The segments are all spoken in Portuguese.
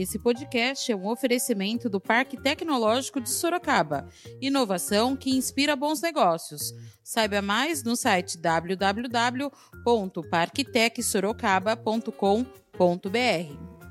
Esse podcast é um oferecimento do Parque Tecnológico de Sorocaba. Inovação que inspira bons negócios. Saiba mais no site www.parktecsorocaba.com.br.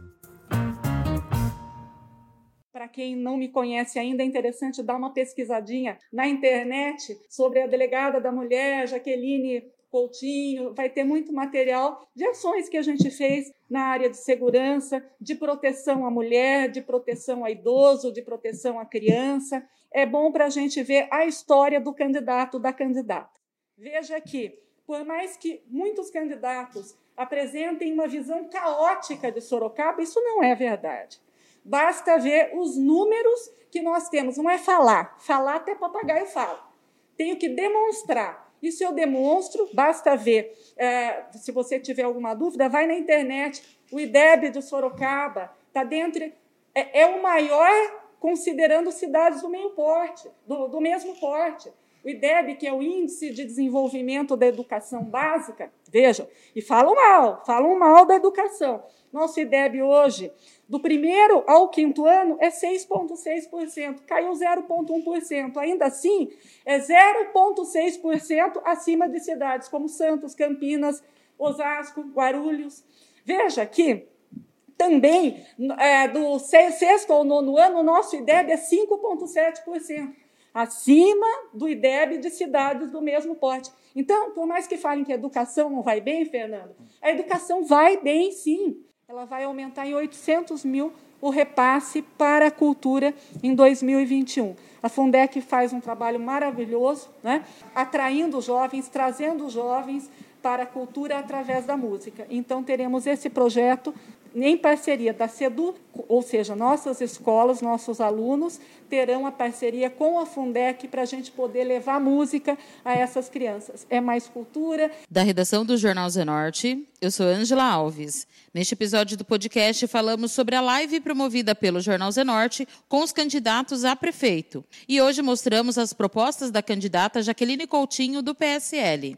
Para quem não me conhece ainda, é interessante dar uma pesquisadinha na internet sobre a delegada da mulher, Jaqueline Coutinho, vai ter muito material de ações que a gente fez na área de segurança, de proteção à mulher, de proteção a idoso, de proteção à criança. É bom para a gente ver a história do candidato, da candidata. Veja que, por mais que muitos candidatos apresentem uma visão caótica de Sorocaba, isso não é verdade. Basta ver os números que nós temos. Não é falar. Falar até papagaio fala. Tenho que demonstrar. Isso eu demonstro, basta ver. É, se você tiver alguma dúvida, vai na internet. O IDEB de Sorocaba está dentro. É, é, o maior considerando cidades do meio porte, do, do mesmo porte. O IDEB, que é o Índice de Desenvolvimento da Educação Básica, vejam, e falam mal, falam mal da educação. Nosso IDEB hoje do primeiro ao quinto ano é 6,6%, caiu 0,1%. Ainda assim, é 0,6% acima de cidades como Santos, Campinas, Osasco, Guarulhos. Veja que também é, do sexto ao nono ano, o nosso IDEB é 5,7%, acima do IDEB de cidades do mesmo porte. Então, por mais que falem que a educação não vai bem, Fernando, a educação vai bem sim ela vai aumentar em 800 mil o repasse para a cultura em 2021. A Fundec faz um trabalho maravilhoso, né? atraindo jovens, trazendo jovens para a cultura através da música. Então, teremos esse projeto em parceria da SEDU, ou seja, nossas escolas, nossos alunos, terão a parceria com a Fundec para a gente poder levar música a essas crianças. É mais cultura. Da redação do Jornal Zenorte, eu sou Ângela Alves. Neste episódio do podcast, falamos sobre a live promovida pelo Jornal Zenorte com os candidatos a prefeito. E hoje mostramos as propostas da candidata Jaqueline Coutinho, do PSL.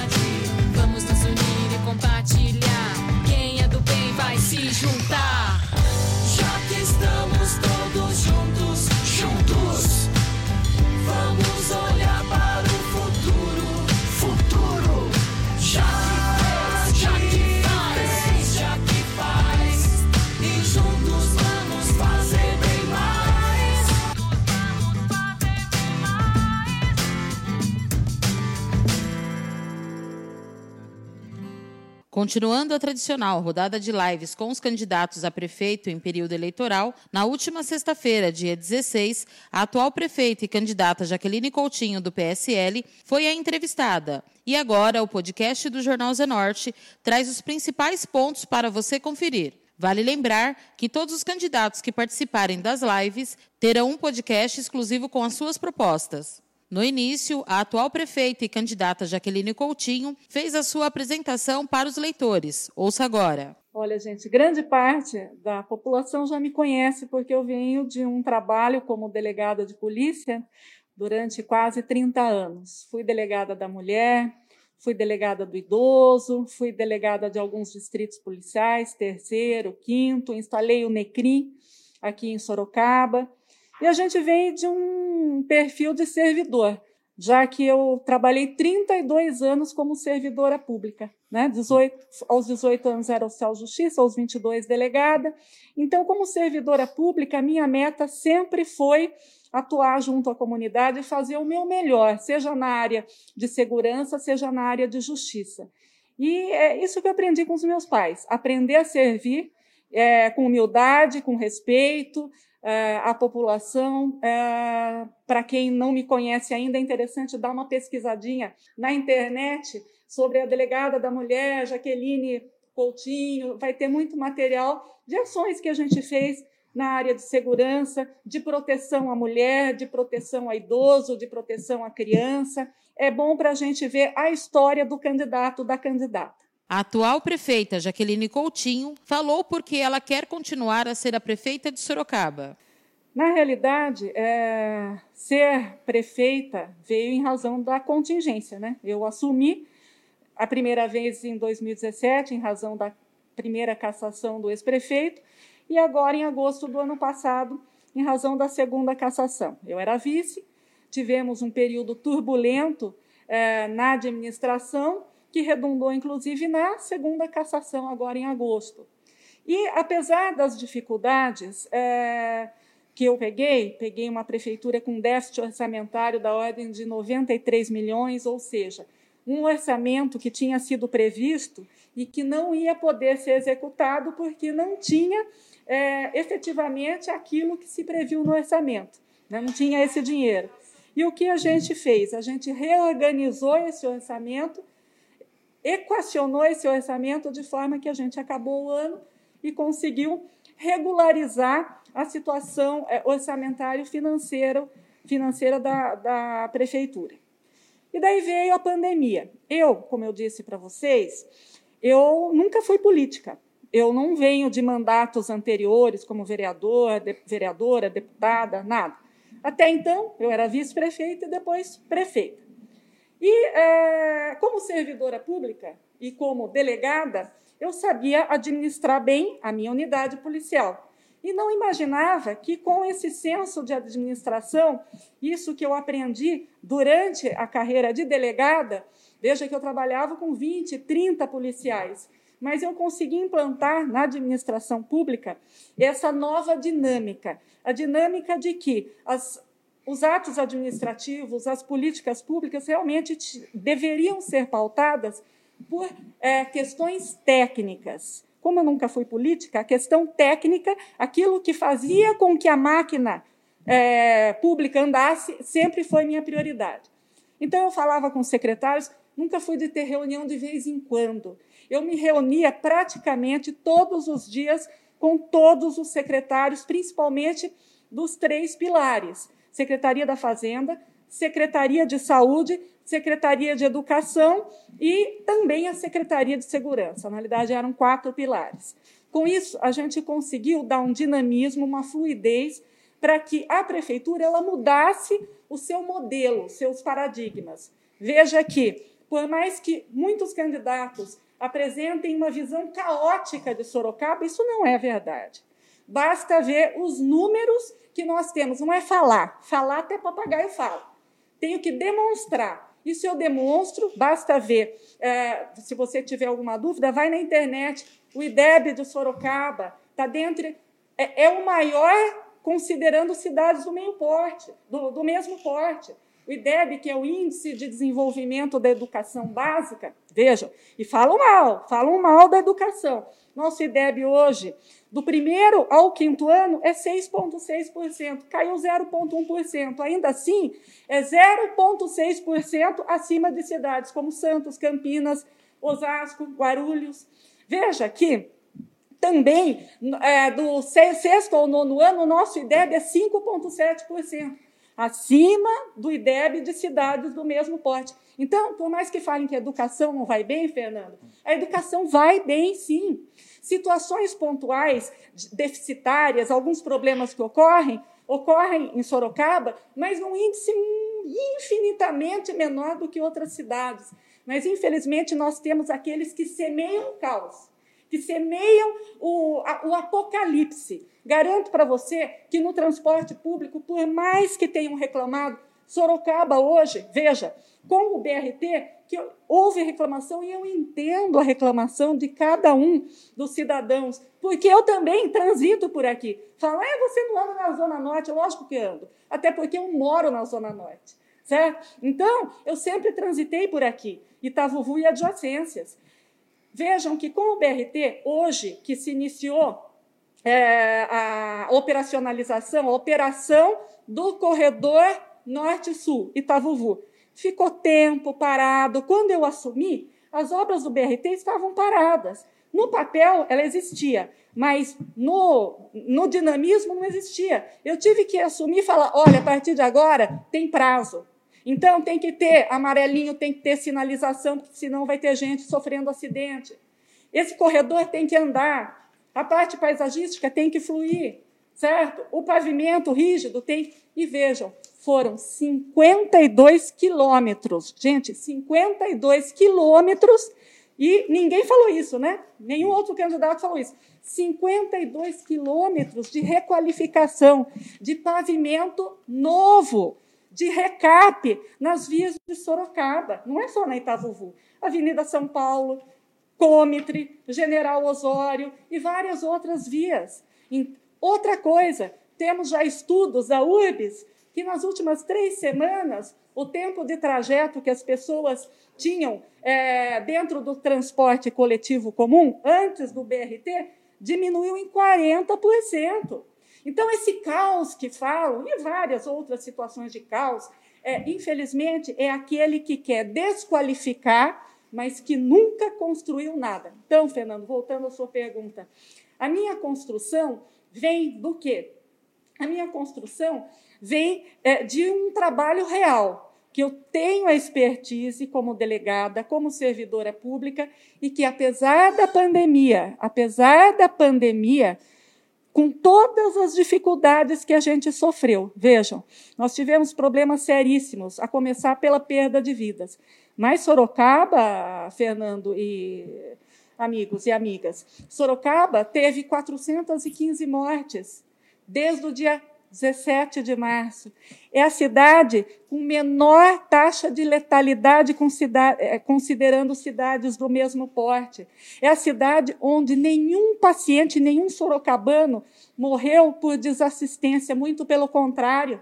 Continuando a tradicional rodada de lives com os candidatos a prefeito em período eleitoral, na última sexta-feira, dia 16, a atual prefeita e candidata Jaqueline Coutinho, do PSL, foi a entrevistada. E agora, o podcast do Jornal Zenorte traz os principais pontos para você conferir. Vale lembrar que todos os candidatos que participarem das lives terão um podcast exclusivo com as suas propostas. No início, a atual prefeita e candidata Jaqueline Coutinho fez a sua apresentação para os leitores. Ouça agora. Olha, gente, grande parte da população já me conhece porque eu venho de um trabalho como delegada de polícia durante quase 30 anos. Fui delegada da mulher, fui delegada do idoso, fui delegada de alguns distritos policiais, terceiro, quinto, instalei o NECRI aqui em Sorocaba. E a gente vem de um perfil de servidor, já que eu trabalhei 32 anos como servidora pública. Né? 18, aos 18 anos era oficial de justiça, aos 22 delegada. Então, como servidora pública, a minha meta sempre foi atuar junto à comunidade e fazer o meu melhor, seja na área de segurança, seja na área de justiça. E é isso que eu aprendi com os meus pais: aprender a servir é, com humildade, com respeito, a população. É, Para quem não me conhece ainda, é interessante dar uma pesquisadinha na internet sobre a delegada da mulher, Jaqueline Coutinho. Vai ter muito material de ações que a gente fez na área de segurança, de proteção à mulher, de proteção a idoso, de proteção à criança. é bom para a gente ver a história do candidato, da candidata. A atual prefeita Jaqueline Coutinho falou porque ela quer continuar a ser a prefeita de Sorocaba. Na realidade, é, ser prefeita veio em razão da contingência. Né? Eu assumi a primeira vez em 2017, em razão da primeira cassação do ex-prefeito, e agora em agosto do ano passado, em razão da segunda cassação. Eu era vice, tivemos um período turbulento é, na administração, que redundou inclusive na segunda cassação, agora em agosto. E, apesar das dificuldades, é, que eu peguei, peguei uma prefeitura com déficit orçamentário da ordem de 93 milhões, ou seja, um orçamento que tinha sido previsto e que não ia poder ser executado porque não tinha é, efetivamente aquilo que se previu no orçamento, né? não tinha esse dinheiro. E o que a gente fez? A gente reorganizou esse orçamento, equacionou esse orçamento de forma que a gente acabou o ano e conseguiu regularizar a situação é, orçamentária financeira, financeira da, da prefeitura. E daí veio a pandemia. Eu, como eu disse para vocês, eu nunca fui política. Eu não venho de mandatos anteriores como vereador, de, vereadora, deputada, nada. Até então, eu era vice-prefeita e depois prefeita. E, é, como servidora pública e como delegada, eu sabia administrar bem a minha unidade policial. E não imaginava que, com esse senso de administração, isso que eu aprendi durante a carreira de delegada, veja que eu trabalhava com 20, 30 policiais, mas eu consegui implantar na administração pública essa nova dinâmica a dinâmica de que as, os atos administrativos, as políticas públicas realmente deveriam ser pautadas por é, questões técnicas como eu nunca fui política, a questão técnica, aquilo que fazia com que a máquina é, pública andasse, sempre foi minha prioridade. Então, eu falava com os secretários, nunca fui de ter reunião de vez em quando. Eu me reunia praticamente todos os dias com todos os secretários, principalmente dos três pilares: Secretaria da Fazenda, Secretaria de Saúde, Secretaria de Educação e também a Secretaria de Segurança. Na realidade, eram quatro pilares. Com isso, a gente conseguiu dar um dinamismo, uma fluidez para que a prefeitura ela mudasse o seu modelo, seus paradigmas. Veja que, por mais que muitos candidatos apresentem uma visão caótica de Sorocaba, isso não é verdade. Basta ver os números que nós temos. Não é falar, falar até papagaio fala tenho que demonstrar. Isso eu demonstro, basta ver. É, se você tiver alguma dúvida, vai na internet. O IDEB de Sorocaba está dentro. É, é, o maior considerando cidades do meio porte, do, do mesmo porte. O IDEB, que é o Índice de Desenvolvimento da Educação Básica, vejam, e falam mal, falam mal da educação. Nosso IDEB hoje do primeiro ao quinto ano é 6,6%, caiu 0,1%. Ainda assim, é 0,6% acima de cidades como Santos, Campinas, Osasco, Guarulhos. Veja que também é, do sexto ao nono ano, o nosso IDEB é 5,7%, acima do IDEB de cidades do mesmo porte. Então, por mais que falem que a educação não vai bem, Fernando, a educação vai bem sim. Situações pontuais, deficitárias, alguns problemas que ocorrem, ocorrem em Sorocaba, mas num índice infinitamente menor do que outras cidades. Mas, infelizmente, nós temos aqueles que semeiam o caos, que semeiam o, a, o apocalipse. Garanto para você que no transporte público, por mais que tenham reclamado, Sorocaba hoje, veja, com o BRT, que houve reclamação e eu entendo a reclamação de cada um dos cidadãos, porque eu também transito por aqui. Fala, é, você não anda na Zona Norte? Lógico que ando, até porque eu moro na Zona Norte, certo? Então, eu sempre transitei por aqui, Itavuvu e adjacências. Vejam que com o BRT, hoje, que se iniciou é, a operacionalização, a operação do corredor Norte-Sul, Itavuvu, ficou tempo parado. Quando eu assumi, as obras do BRT estavam paradas. No papel, ela existia, mas no, no dinamismo não existia. Eu tive que assumir e falar: olha, a partir de agora tem prazo. Então, tem que ter amarelinho, tem que ter sinalização, porque senão vai ter gente sofrendo acidente. Esse corredor tem que andar, a parte paisagística tem que fluir, certo? O pavimento rígido tem. E vejam, foram 52 quilômetros. Gente, 52 quilômetros. E ninguém falou isso, né? Nenhum outro candidato falou isso. 52 quilômetros de requalificação, de pavimento novo, de recap nas vias de Sorocaba. Não é só na Itavuvu. Avenida São Paulo, Cômitre, General Osório e várias outras vias. Outra coisa, temos já estudos da URBS que nas últimas três semanas o tempo de trajeto que as pessoas tinham é, dentro do transporte coletivo comum, antes do BRT, diminuiu em 40%. Então, esse caos que falam, e várias outras situações de caos, é, infelizmente, é aquele que quer desqualificar, mas que nunca construiu nada. Então, Fernando, voltando à sua pergunta, a minha construção vem do quê? A minha construção vem é, de um trabalho real, que eu tenho a expertise como delegada, como servidora pública, e que, apesar da pandemia, apesar da pandemia, com todas as dificuldades que a gente sofreu. Vejam, nós tivemos problemas seríssimos, a começar pela perda de vidas. Mas Sorocaba, Fernando e amigos e amigas, Sorocaba teve 415 mortes desde o dia 17 de março. É a cidade com menor taxa de letalidade, eh, considerando cidades do mesmo porte. É a cidade onde nenhum paciente, nenhum sorocabano morreu por desassistência, muito pelo contrário.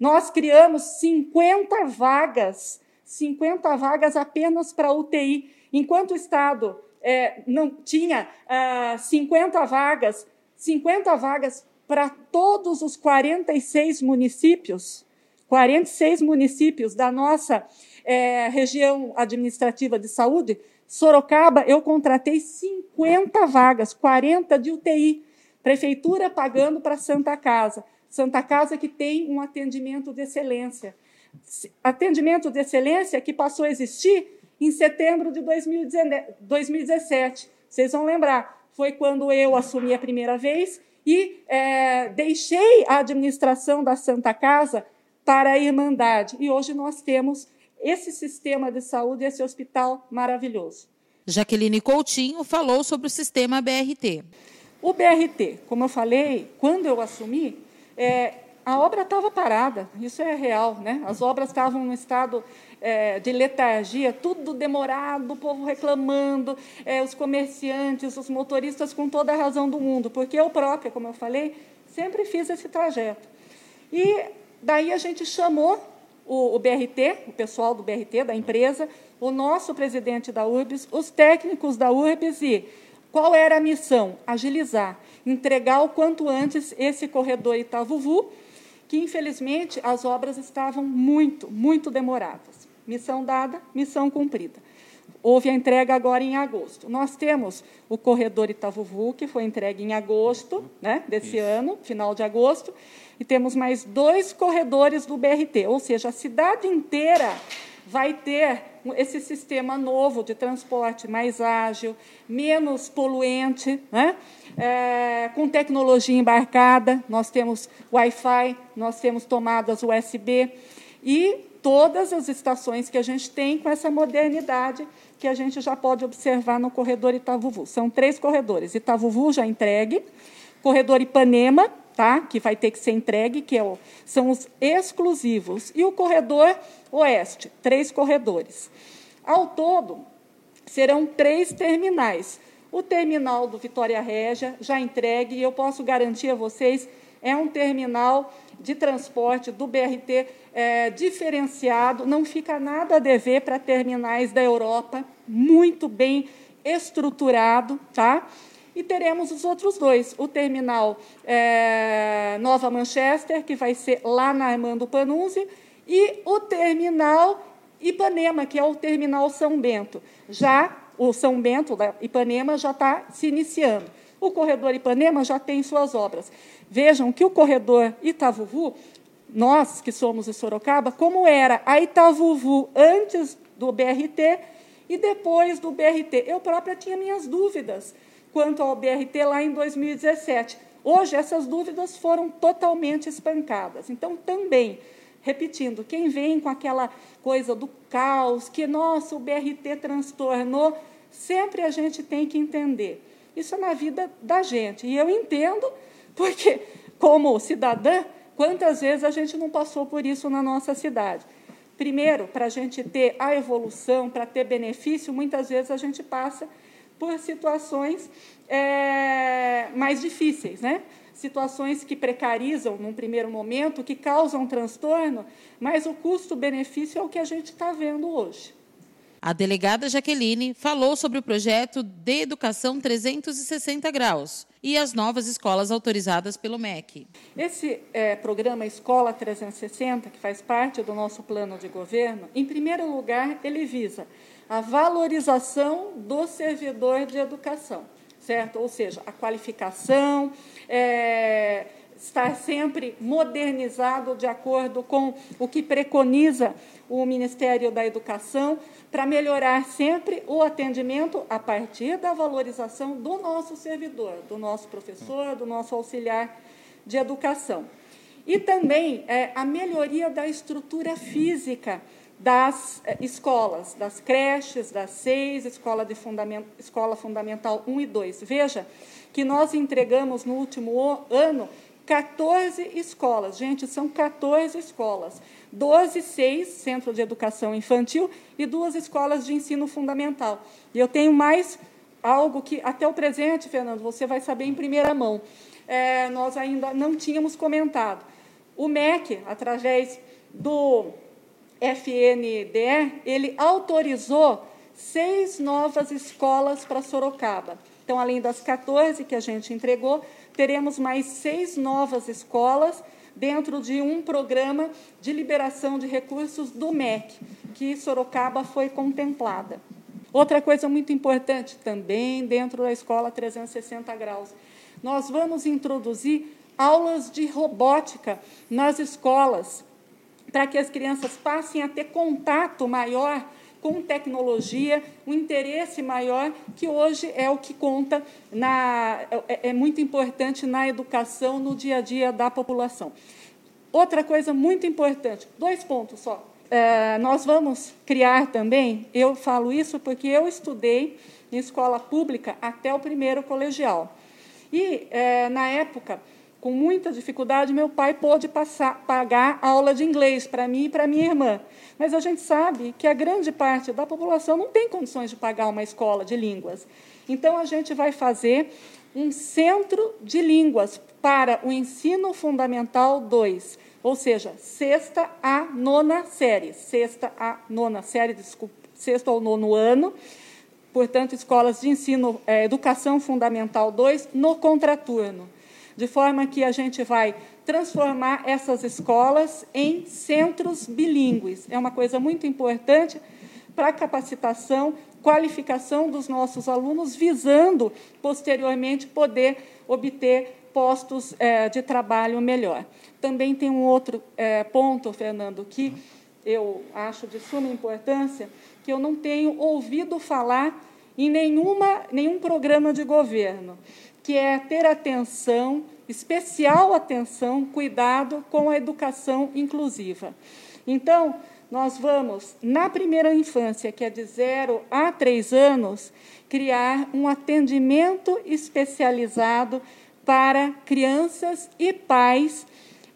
Nós criamos 50 vagas, 50 vagas apenas para UTI, enquanto o Estado é, não tinha ah, 50 vagas, 50 vagas para todos os 46 municípios, 46 municípios da nossa é, região administrativa de saúde, Sorocaba, eu contratei 50 vagas, 40 de UTI, prefeitura pagando para Santa Casa. Santa Casa que tem um atendimento de excelência. Atendimento de excelência que passou a existir em setembro de 2017. Vocês vão lembrar, foi quando eu assumi a primeira vez e é, deixei a administração da Santa Casa para a Irmandade. E hoje nós temos esse sistema de saúde, esse hospital maravilhoso. Jaqueline Coutinho falou sobre o sistema BRT. O BRT, como eu falei, quando eu assumi, é, a obra estava parada, isso é real, né? As obras estavam no estado é, de letargia, tudo demorado, o povo reclamando, é, os comerciantes, os motoristas com toda a razão do mundo, porque eu própria, como eu falei, sempre fiz esse trajeto. E daí a gente chamou o, o BRT, o pessoal do BRT, da empresa, o nosso presidente da URBS, os técnicos da URBS e qual era a missão? Agilizar, entregar o quanto antes esse corredor Itavuvu, que infelizmente as obras estavam muito, muito demoradas. Missão dada, missão cumprida. Houve a entrega agora em agosto. Nós temos o corredor Itavuvu, que foi entregue em agosto né, desse Isso. ano, final de agosto, e temos mais dois corredores do BRT, ou seja, a cidade inteira vai ter esse sistema novo de transporte mais ágil, menos poluente, né? É, com tecnologia embarcada. Nós temos Wi-Fi, nós temos tomadas USB e todas as estações que a gente tem com essa modernidade que a gente já pode observar no corredor Itavuvu. São três corredores. Itavuvu já entregue, corredor Ipanema, tá? que vai ter que ser entregue, que é o, são os exclusivos, e o corredor Oeste, três corredores. Ao todo, serão três terminais. O terminal do Vitória Régia já entregue, e eu posso garantir a vocês, é um terminal de transporte do BRT é, diferenciado, não fica nada a dever para terminais da Europa, muito bem estruturado, tá? E teremos os outros dois, o terminal é, Nova Manchester, que vai ser lá na Armando Panunzi, e o terminal Ipanema, que é o terminal São Bento. Já o São Bento, da Ipanema, já está se iniciando. O corredor Ipanema já tem suas obras. Vejam que o corredor Itavuvu nós que somos de Sorocaba, como era a Itavuvu antes do BRT e depois do BRT. Eu própria tinha minhas dúvidas quanto ao BRT lá em 2017. Hoje, essas dúvidas foram totalmente espancadas. Então, também, repetindo, quem vem com aquela coisa do caos, que, nossa, o BRT transtornou, sempre a gente tem que entender. Isso é na vida da gente. E eu entendo, porque, como cidadã, quantas vezes a gente não passou por isso na nossa cidade? Primeiro, para a gente ter a evolução, para ter benefício, muitas vezes a gente passa por situações é, mais difíceis, né? situações que precarizam num primeiro momento, que causam transtorno, mas o custo-benefício é o que a gente está vendo hoje. A delegada Jaqueline falou sobre o projeto de Educação 360 Graus e as novas escolas autorizadas pelo MEC. Esse é, programa Escola 360, que faz parte do nosso plano de governo, em primeiro lugar, ele visa a valorização do servidor de educação, certo? Ou seja, a qualificação, é, estar sempre modernizado de acordo com o que preconiza o Ministério da Educação, para melhorar sempre o atendimento a partir da valorização do nosso servidor, do nosso professor, do nosso auxiliar de educação. E também é, a melhoria da estrutura física das é, escolas, das creches, das seis, escola, de fundament, escola Fundamental 1 e 2. Veja que nós entregamos no último ano 14 escolas. Gente, são 14 escolas. 12, 6 centros de educação infantil e duas escolas de ensino fundamental. E eu tenho mais algo que, até o presente, Fernando, você vai saber em primeira mão. É, nós ainda não tínhamos comentado. O MEC, através do FNDE, ele autorizou seis novas escolas para Sorocaba. Então, além das 14 que a gente entregou, teremos mais seis novas escolas dentro de um programa de liberação de recursos do MEC, que Sorocaba foi contemplada. Outra coisa muito importante também dentro da escola 360 graus, nós vamos introduzir aulas de robótica nas escolas, para que as crianças passem a ter contato maior com tecnologia, um interesse maior, que hoje é o que conta, na, é, é muito importante na educação, no dia a dia da população. Outra coisa muito importante, dois pontos só. É, nós vamos criar também, eu falo isso porque eu estudei em escola pública até o primeiro colegial. E, é, na época, com muita dificuldade, meu pai pôde passar, pagar aula de inglês para mim e para minha irmã. Mas a gente sabe que a grande parte da população não tem condições de pagar uma escola de línguas. Então, a gente vai fazer um centro de línguas para o ensino fundamental 2, ou seja, sexta a nona série. Sexta a nona série, desculpa, sexto ao nono ano. Portanto, escolas de ensino, é, educação fundamental 2, no contraturno de forma que a gente vai transformar essas escolas em centros bilíngues. É uma coisa muito importante para a capacitação, qualificação dos nossos alunos, visando, posteriormente, poder obter postos é, de trabalho melhor. Também tem um outro é, ponto, Fernando, que eu acho de suma importância, que eu não tenho ouvido falar em nenhuma, nenhum programa de governo que é ter atenção, especial atenção, cuidado com a educação inclusiva. Então, nós vamos, na primeira infância, que é de 0 a 3 anos, criar um atendimento especializado para crianças e pais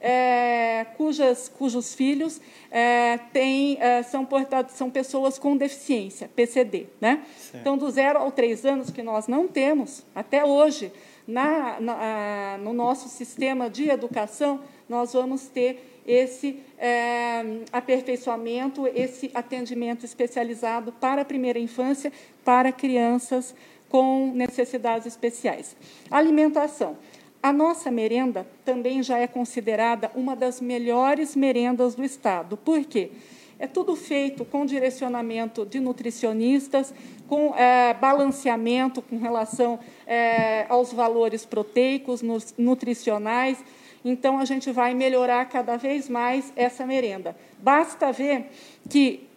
é, cujas, cujos filhos é, têm, é, são, portados, são pessoas com deficiência, PCD. Né? Então, do zero ao três anos, que nós não temos, até hoje, na, na, no nosso sistema de educação, nós vamos ter esse é, aperfeiçoamento, esse atendimento especializado para a primeira infância, para crianças com necessidades especiais. Alimentação. A nossa merenda também já é considerada uma das melhores merendas do Estado. Por quê? É tudo feito com direcionamento de nutricionistas, com é, balanceamento com relação é, aos valores proteicos, nutricionais. então a gente vai melhorar cada vez mais essa merenda. Basta ver que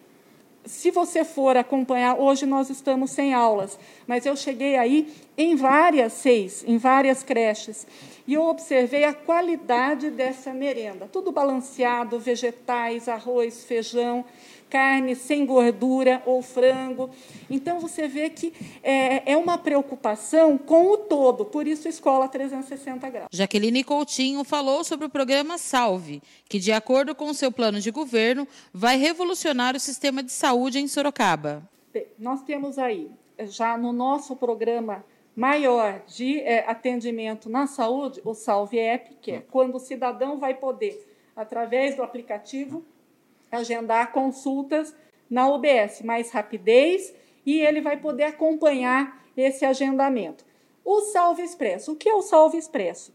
se você for acompanhar, hoje nós estamos sem aulas, mas eu cheguei aí em várias seis, em várias creches, e eu observei a qualidade dessa merenda. Tudo balanceado, vegetais, arroz, feijão, carne sem gordura ou frango. Então, você vê que é, é uma preocupação com o todo, por isso Escola 360 Graus. Jaqueline Coutinho falou sobre o programa Salve, que, de acordo com o seu plano de governo, vai revolucionar o sistema de saúde em Sorocaba. Nós temos aí, já no nosso programa maior de é, atendimento na saúde, o Salve App, que é quando o cidadão vai poder, através do aplicativo, agendar consultas na UBS, mais rapidez e ele vai poder acompanhar esse agendamento. O Salve Expresso. O que é o Salve Expresso?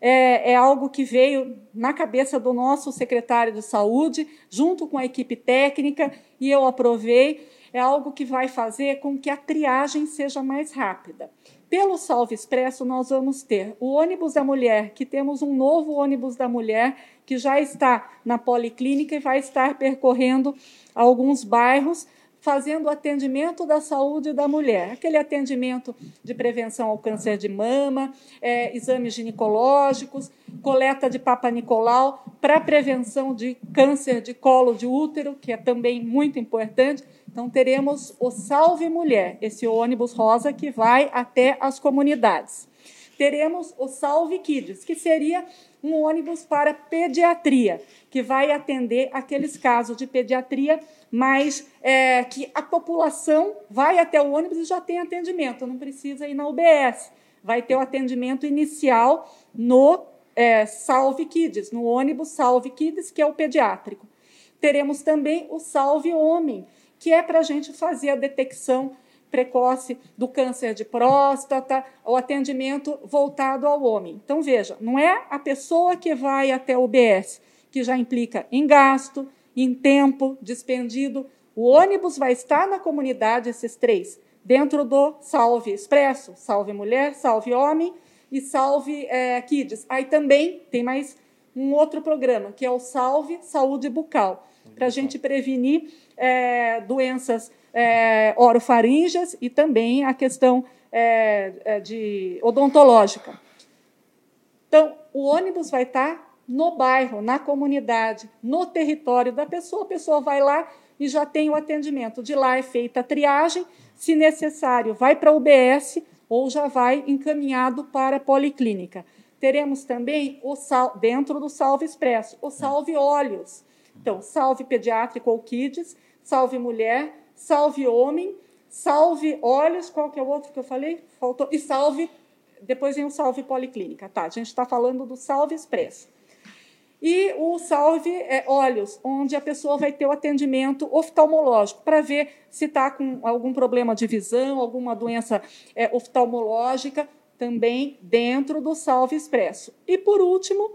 É, é, algo que veio na cabeça do nosso secretário de saúde, junto com a equipe técnica, e eu aprovei. É algo que vai fazer com que a triagem seja mais rápida. Pelo Salve Expresso, nós vamos ter o ônibus da mulher, que temos um novo ônibus da mulher que já está na policlínica e vai estar percorrendo alguns bairros fazendo atendimento da saúde da mulher, aquele atendimento de prevenção ao câncer de mama, é, exames ginecológicos, coleta de Papa Nicolau para prevenção de câncer de colo de útero, que é também muito importante. Então, teremos o Salve Mulher, esse ônibus rosa que vai até as comunidades. Teremos o Salve Kids, que seria um ônibus para pediatria, que vai atender aqueles casos de pediatria, mas é, que a população vai até o ônibus e já tem atendimento, não precisa ir na UBS. Vai ter o atendimento inicial no é, Salve Kids, no ônibus Salve Kids, que é o pediátrico. Teremos também o Salve Homem, que é para a gente fazer a detecção precoce do câncer de próstata, o atendimento voltado ao homem. Então, veja, não é a pessoa que vai até o UBS, que já implica em gasto, em tempo despendido. O ônibus vai estar na comunidade, esses três, dentro do Salve Expresso, Salve Mulher, Salve Homem e Salve é, Kids. Aí também tem mais um outro programa, que é o Salve Saúde Bucal, para a gente prevenir é, doenças é, orofaríngeas e também a questão é, é, de odontológica. Então, o ônibus vai estar no bairro, na comunidade, no território da pessoa. A pessoa vai lá e já tem o atendimento. De lá é feita a triagem, se necessário, vai para a UBS ou já vai encaminhado para a policlínica. Teremos também o sal, dentro do Salve Expresso, o Salve Olhos. Então, Salve Pediátrico ou Kids, Salve Mulher, salve homem, salve olhos, qual que é o outro que eu falei? Faltou, e salve, depois vem o salve policlínica. Tá, a gente está falando do salve expresso. E o salve é, olhos, onde a pessoa vai ter o atendimento oftalmológico para ver se está com algum problema de visão, alguma doença é, oftalmológica, também dentro do salve expresso. E, por último,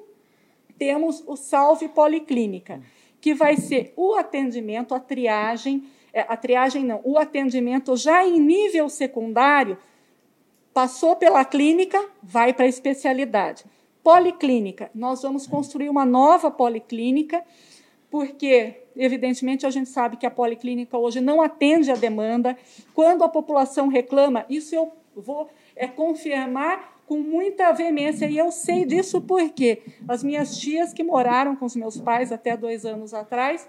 temos o salve policlínica, que vai ser o atendimento, a triagem a triagem não, o atendimento já em nível secundário, passou pela clínica, vai para a especialidade. Policlínica, nós vamos construir uma nova policlínica, porque, evidentemente, a gente sabe que a policlínica hoje não atende a demanda. Quando a população reclama, isso eu vou é, confirmar com muita veemência, e eu sei disso porque as minhas tias que moraram com os meus pais até dois anos atrás,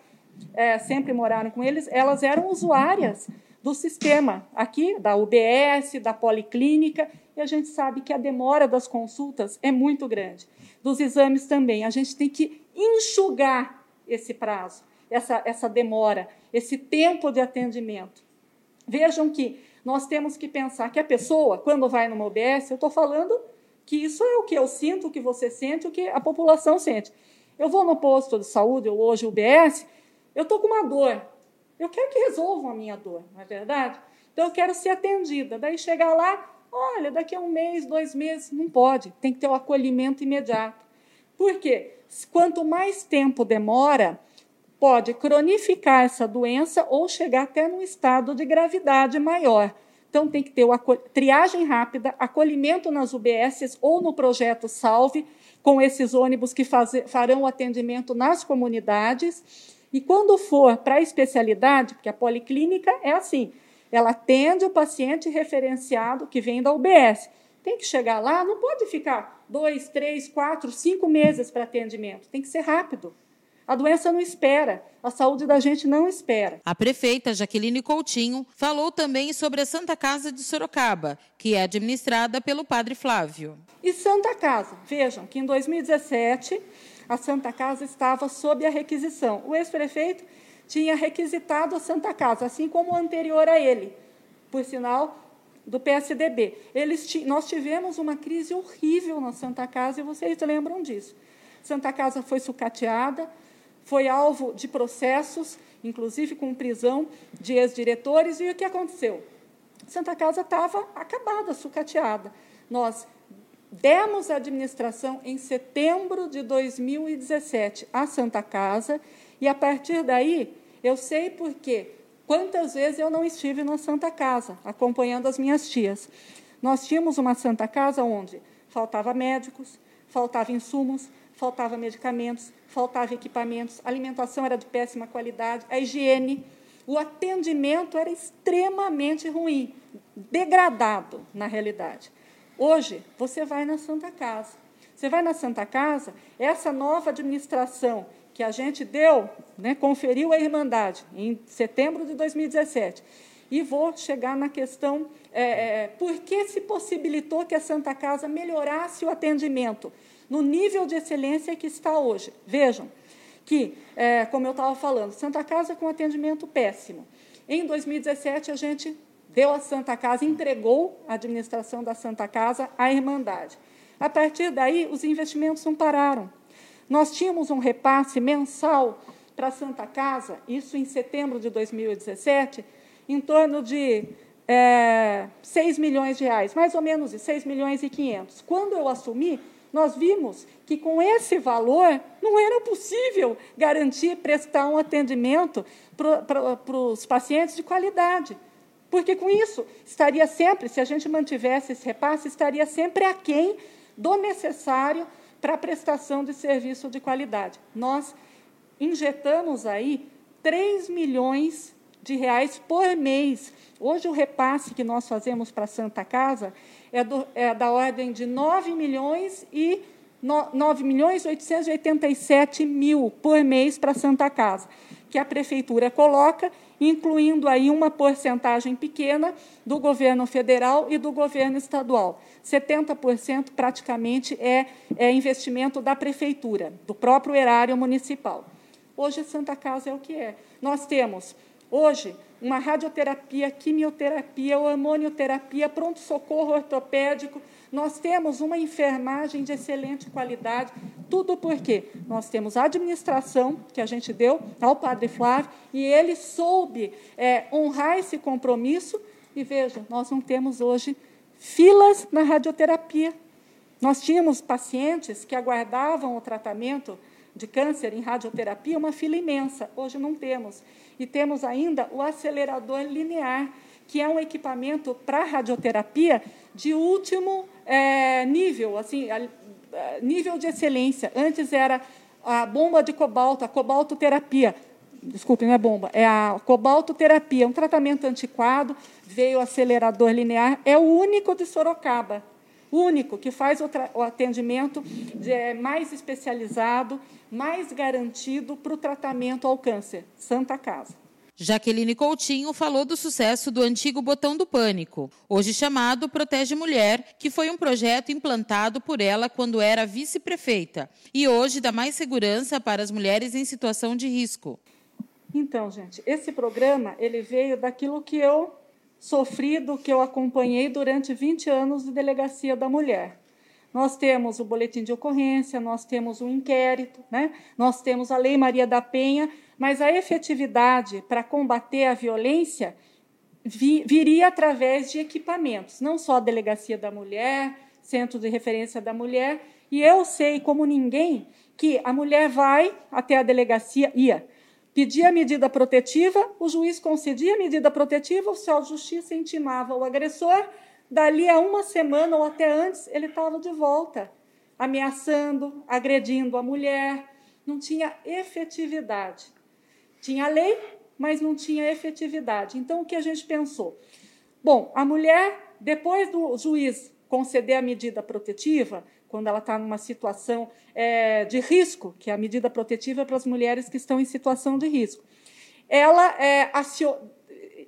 é, sempre moraram com eles, elas eram usuárias do sistema aqui, da UBS, da Policlínica, e a gente sabe que a demora das consultas é muito grande. Dos exames também. A gente tem que enxugar esse prazo, essa, essa demora, esse tempo de atendimento. Vejam que nós temos que pensar que a pessoa, quando vai numa UBS, eu estou falando que isso é o que eu sinto, o que você sente, o que a população sente. Eu vou no posto de saúde, ou hoje UBS, eu estou com uma dor. Eu quero que resolvam a minha dor, não é verdade? Então eu quero ser atendida. Daí chegar lá, olha, daqui a um mês, dois meses, não pode. Tem que ter o acolhimento imediato. Por quê? Quanto mais tempo demora, pode cronificar essa doença ou chegar até num estado de gravidade maior. Então, tem que ter o triagem rápida, acolhimento nas UBSs ou no projeto Salve, com esses ônibus que faz, farão o atendimento nas comunidades. E quando for para a especialidade, porque a policlínica é assim, ela atende o paciente referenciado que vem da UBS. Tem que chegar lá, não pode ficar dois, três, quatro, cinco meses para atendimento. Tem que ser rápido. A doença não espera, a saúde da gente não espera. A prefeita Jaqueline Coutinho falou também sobre a Santa Casa de Sorocaba, que é administrada pelo Padre Flávio. E Santa Casa, vejam que em 2017 a Santa Casa estava sob a requisição. O ex-prefeito tinha requisitado a Santa Casa, assim como o anterior a ele, por sinal do PSDB. Eles, nós tivemos uma crise horrível na Santa Casa e vocês lembram disso. Santa Casa foi sucateada, foi alvo de processos, inclusive com prisão de ex-diretores, e o que aconteceu? Santa Casa estava acabada, sucateada. Nós demos a administração em setembro de 2017 à Santa Casa, e a partir daí, eu sei porque quantas vezes eu não estive na Santa Casa, acompanhando as minhas tias. Nós tínhamos uma Santa Casa onde faltava médicos, faltava insumos, faltava medicamentos, faltava equipamentos, a alimentação era de péssima qualidade, a higiene, o atendimento era extremamente ruim, degradado na realidade. Hoje, você vai na Santa Casa. Você vai na Santa Casa, essa nova administração que a gente deu, né, conferiu a Irmandade em setembro de 2017. E vou chegar na questão é, é, por que se possibilitou que a Santa Casa melhorasse o atendimento no nível de excelência que está hoje. Vejam que, é, como eu estava falando, Santa Casa com atendimento péssimo. Em 2017, a gente deu a Santa Casa, entregou a administração da Santa Casa à Irmandade. A partir daí, os investimentos não pararam. Nós tínhamos um repasse mensal para a Santa Casa, isso em setembro de 2017, em torno de é, 6 milhões de reais, mais ou menos 6 milhões e 500. Quando eu assumi, nós vimos que com esse valor não era possível garantir prestar um atendimento para os pacientes de qualidade. Porque com isso estaria sempre, se a gente mantivesse esse repasse, estaria sempre aquém do necessário para a prestação de serviço de qualidade. Nós injetamos aí 3 milhões de reais por mês. Hoje o repasse que nós fazemos para a Santa Casa é, do, é da ordem de 9 milhões e 9 milhões 887 mil por mês para a Santa Casa, que a prefeitura coloca, incluindo aí uma porcentagem pequena do governo federal e do governo estadual. 70% praticamente é, é investimento da prefeitura, do próprio erário municipal. Hoje Santa Casa é o que é. Nós temos hoje uma radioterapia, quimioterapia, hormonioterapia, pronto-socorro ortopédico. Nós temos uma enfermagem de excelente qualidade, tudo porque nós temos a administração que a gente deu ao Padre Flávio e ele soube é, honrar esse compromisso. E veja, nós não temos hoje filas na radioterapia. Nós tínhamos pacientes que aguardavam o tratamento de câncer em radioterapia, uma fila imensa. Hoje não temos. E temos ainda o acelerador linear, que é um equipamento para radioterapia de último é, nível, assim, a, a, nível de excelência. Antes era a bomba de cobalto, a cobaltoterapia. Desculpe, não é bomba, é a cobaltoterapia, um tratamento antiquado, veio acelerador linear, é o único de Sorocaba único, que faz o, o atendimento de, é, mais especializado, mais garantido para o tratamento ao câncer. Santa Casa. Jaqueline Coutinho falou do sucesso do antigo Botão do Pânico, hoje chamado Protege Mulher, que foi um projeto implantado por ela quando era vice-prefeita e hoje dá mais segurança para as mulheres em situação de risco. Então, gente, esse programa ele veio daquilo que eu sofrido que eu acompanhei durante 20 anos de delegacia da mulher. Nós temos o boletim de ocorrência, nós temos o inquérito, né? nós temos a Lei Maria da Penha, mas a efetividade para combater a violência vi, viria através de equipamentos, não só a Delegacia da Mulher, Centro de Referência da Mulher, e eu sei como ninguém que a mulher vai até a delegacia, ia, pedia a medida protetiva, o juiz concedia a medida protetiva, o oficial de justiça intimava o agressor, dali a uma semana ou até antes ele estava de volta ameaçando, agredindo a mulher. Não tinha efetividade. Tinha lei, mas não tinha efetividade. Então, o que a gente pensou? Bom, a mulher, depois do juiz conceder a medida protetiva, quando ela está numa situação é, de risco, que é a medida protetiva é para as mulheres que estão em situação de risco, ela é,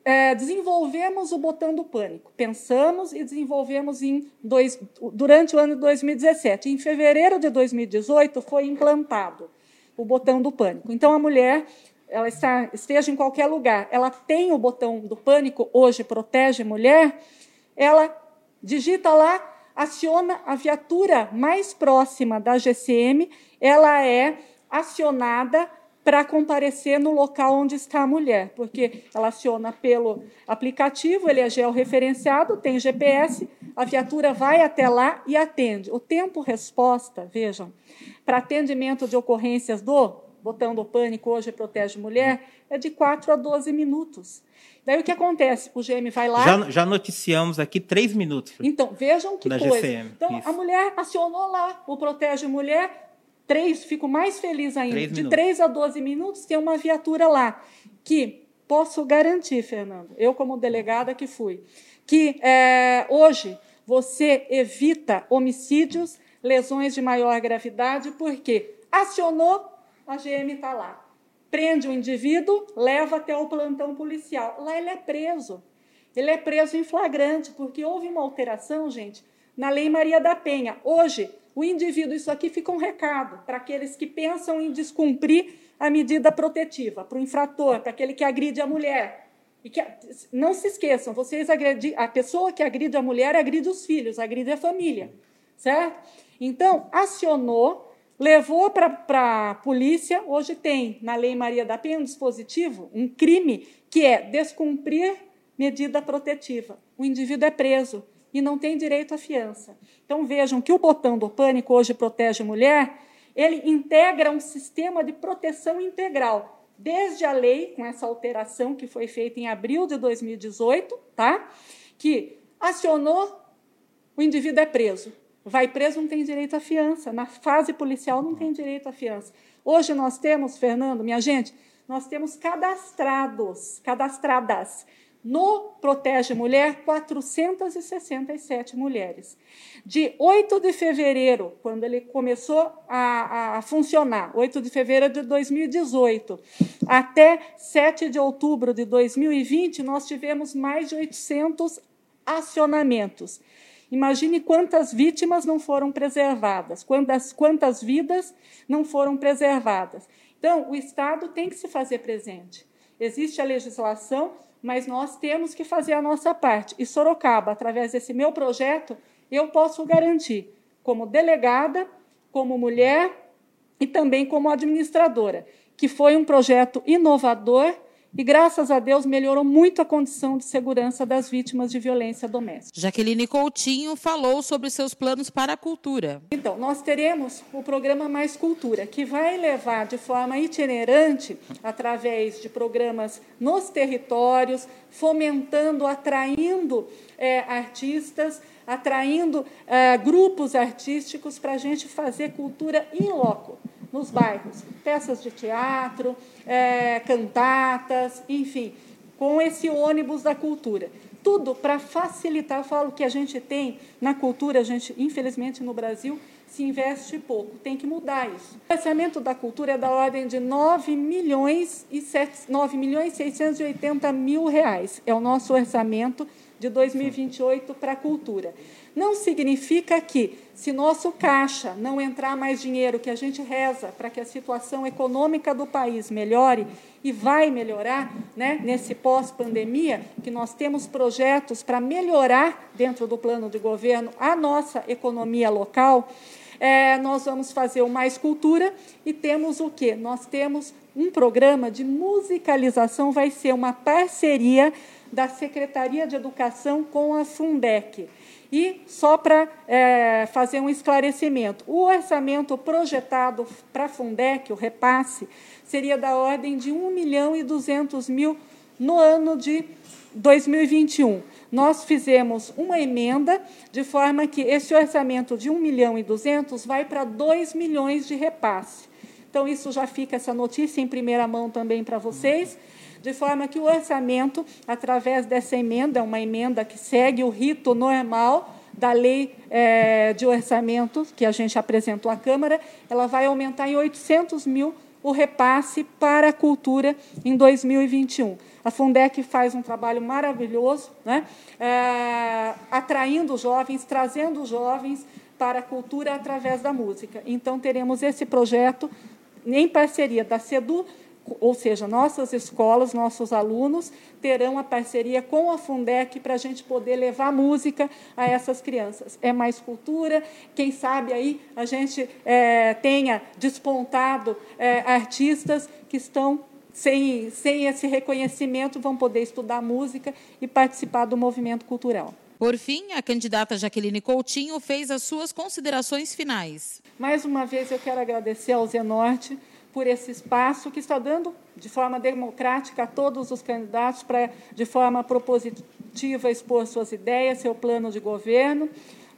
é, desenvolvemos o botão do pânico. Pensamos e desenvolvemos em dois, durante o ano de 2017. Em fevereiro de 2018 foi implantado o botão do pânico. Então a mulher ela está, esteja em qualquer lugar, ela tem o botão do pânico, hoje protege mulher, ela digita lá, aciona a viatura mais próxima da GCM, ela é acionada para comparecer no local onde está a mulher, porque ela aciona pelo aplicativo, ele é georreferenciado, tem GPS, a viatura vai até lá e atende. O tempo resposta, vejam, para atendimento de ocorrências do botão do pânico hoje protege mulher, é de 4 a 12 minutos. Daí o que acontece? O GM vai lá. Já, já noticiamos aqui três minutos. Então, vejam que coisa. GCM, então, isso. a mulher acionou lá o Protege Mulher, três, fico mais feliz ainda. Três de 3 a 12 minutos tem uma viatura lá. Que posso garantir, Fernando, eu como delegada que fui, que é, hoje você evita homicídios, lesões de maior gravidade, porque acionou a GM está lá. Prende o indivíduo, leva até o plantão policial. Lá ele é preso. Ele é preso em flagrante, porque houve uma alteração, gente, na Lei Maria da Penha. Hoje, o indivíduo, isso aqui fica um recado para aqueles que pensam em descumprir a medida protetiva, para o infrator, para aquele que agride a mulher. E que não se esqueçam, vocês agredir, a pessoa que agride a mulher agride os filhos, agride a família, certo? Então, acionou levou para a polícia. Hoje tem na Lei Maria da Penha um dispositivo, um crime, que é descumprir medida protetiva. O indivíduo é preso e não tem direito à fiança. Então vejam que o botão do pânico hoje protege mulher, ele integra um sistema de proteção integral, desde a lei, com essa alteração que foi feita em abril de 2018, tá? que acionou, o indivíduo é preso. Vai preso, não tem direito à fiança. Na fase policial, não tem direito à fiança. Hoje nós temos, Fernando, minha gente, nós temos cadastrados, cadastradas no Protege Mulher 467 mulheres. De 8 de fevereiro, quando ele começou a, a, funcionar, 8 de fevereiro de 2018, até 7 de outubro de 2020, nós tivemos mais de 800 acionamentos. Imagine quantas vítimas não foram preservadas, quantas, quantas vidas não foram preservadas. Então, o Estado tem que se fazer presente. Existe a legislação, mas nós temos que fazer a nossa parte. E Sorocaba, através desse meu projeto, eu posso garantir, como delegada, como mulher e também como administradora, que foi um projeto inovador e, graças a Deus, melhorou muito a condição de segurança das vítimas de violência doméstica. Jaqueline Coutinho falou sobre seus planos para a cultura. Então, nós teremos o programa Mais Cultura, que vai levar de forma itinerante, através de programas nos territórios, fomentando, atraindo é, artistas, atraindo é, grupos artísticos para a gente fazer cultura em loco nos bairros, peças de teatro, é, cantatas, enfim, com esse ônibus da cultura. Tudo para facilitar, eu falo que a gente tem na cultura, a gente, infelizmente, no Brasil, se investe pouco, tem que mudar isso. O orçamento da cultura é da ordem de 9 milhões e 7, 9 milhões e 680 mil reais. É o nosso orçamento de 2028 para a cultura. Não significa que, se nosso caixa não entrar mais dinheiro, que a gente reza para que a situação econômica do país melhore, e vai melhorar né, nesse pós-pandemia, que nós temos projetos para melhorar, dentro do plano de governo, a nossa economia local. É, nós vamos fazer o Mais Cultura e temos o quê? Nós temos um programa de musicalização, vai ser uma parceria da Secretaria de Educação com a Fundec. E só para é, fazer um esclarecimento, o orçamento projetado para a Fundec, o repasse, seria da ordem de 1 milhão e 200 mil no ano de 2021 nós fizemos uma emenda de forma que esse orçamento de 1 milhão e 200 vai para 2 milhões de repasse. Então, isso já fica essa notícia em primeira mão também para vocês, de forma que o orçamento, através dessa emenda, uma emenda que segue o rito normal da lei é, de orçamento que a gente apresentou à Câmara, ela vai aumentar em 800 mil o repasse para a cultura em 2021. A Fundec faz um trabalho maravilhoso, né? É, atraindo jovens, trazendo jovens para a cultura através da música. Então, teremos esse projeto em parceria da SEDU ou seja, nossas escolas, nossos alunos terão a parceria com a Fundec para a gente poder levar música a essas crianças. É mais cultura, quem sabe aí a gente é, tenha despontado é, artistas que estão sem, sem esse reconhecimento, vão poder estudar música e participar do movimento cultural. Por fim, a candidata Jaqueline Coutinho fez as suas considerações finais. Mais uma vez eu quero agradecer ao Zenorte por esse espaço que está dando de forma democrática a todos os candidatos para, de forma propositiva, expor suas ideias, seu plano de governo.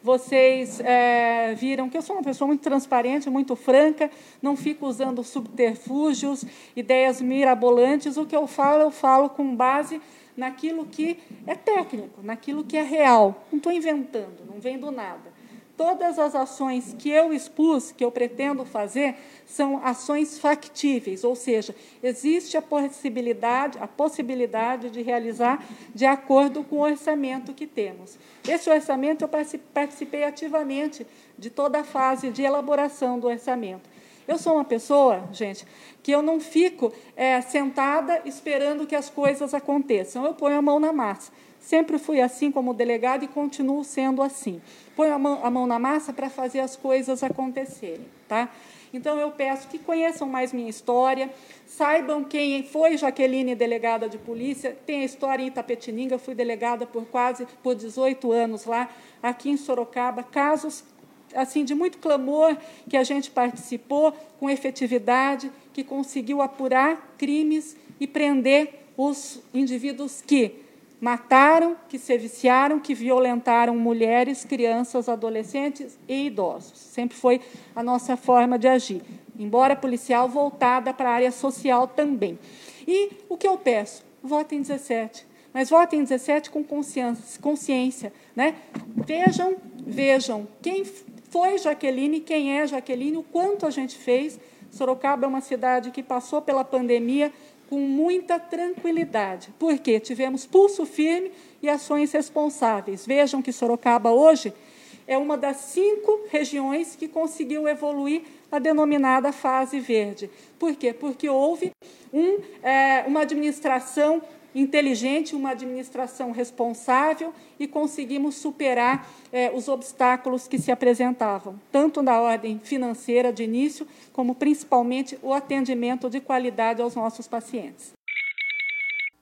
Vocês é, viram que eu sou uma pessoa muito transparente, muito franca, não fico usando subterfúgios, ideias mirabolantes. O que eu falo, eu falo com base naquilo que é técnico, naquilo que é real. Não estou inventando, não vendo nada. Todas as ações que eu expus, que eu pretendo fazer, são ações factíveis, ou seja, existe a possibilidade, a possibilidade de realizar de acordo com o orçamento que temos. Esse orçamento eu participei ativamente de toda a fase de elaboração do orçamento. Eu sou uma pessoa, gente, que eu não fico é, sentada esperando que as coisas aconteçam. Eu ponho a mão na massa. Sempre fui assim como delegado e continuo sendo assim. Ponho a mão, a mão na massa para fazer as coisas acontecerem. Tá? Então, eu peço que conheçam mais minha história, saibam quem foi Jaqueline, delegada de polícia. Tem a história em Itapetininga, fui delegada por quase por 18 anos lá, aqui em Sorocaba. Casos assim de muito clamor que a gente participou, com efetividade, que conseguiu apurar crimes e prender os indivíduos que mataram, que se viciaram, que violentaram mulheres, crianças, adolescentes e idosos. Sempre foi a nossa forma de agir, embora policial voltada para a área social também. E o que eu peço? Votem 17. Mas votem 17 com consciência, consciência né? Vejam, vejam quem foi Jaqueline, quem é Jaqueline, o quanto a gente fez. Sorocaba é uma cidade que passou pela pandemia com muita tranquilidade, porque tivemos pulso firme e ações responsáveis. Vejam que Sorocaba hoje é uma das cinco regiões que conseguiu evoluir a denominada fase verde. Por quê? Porque houve um, é, uma administração inteligente, uma administração responsável e conseguimos superar é, os obstáculos que se apresentavam, tanto na ordem financeira de início, como principalmente o atendimento de qualidade aos nossos pacientes.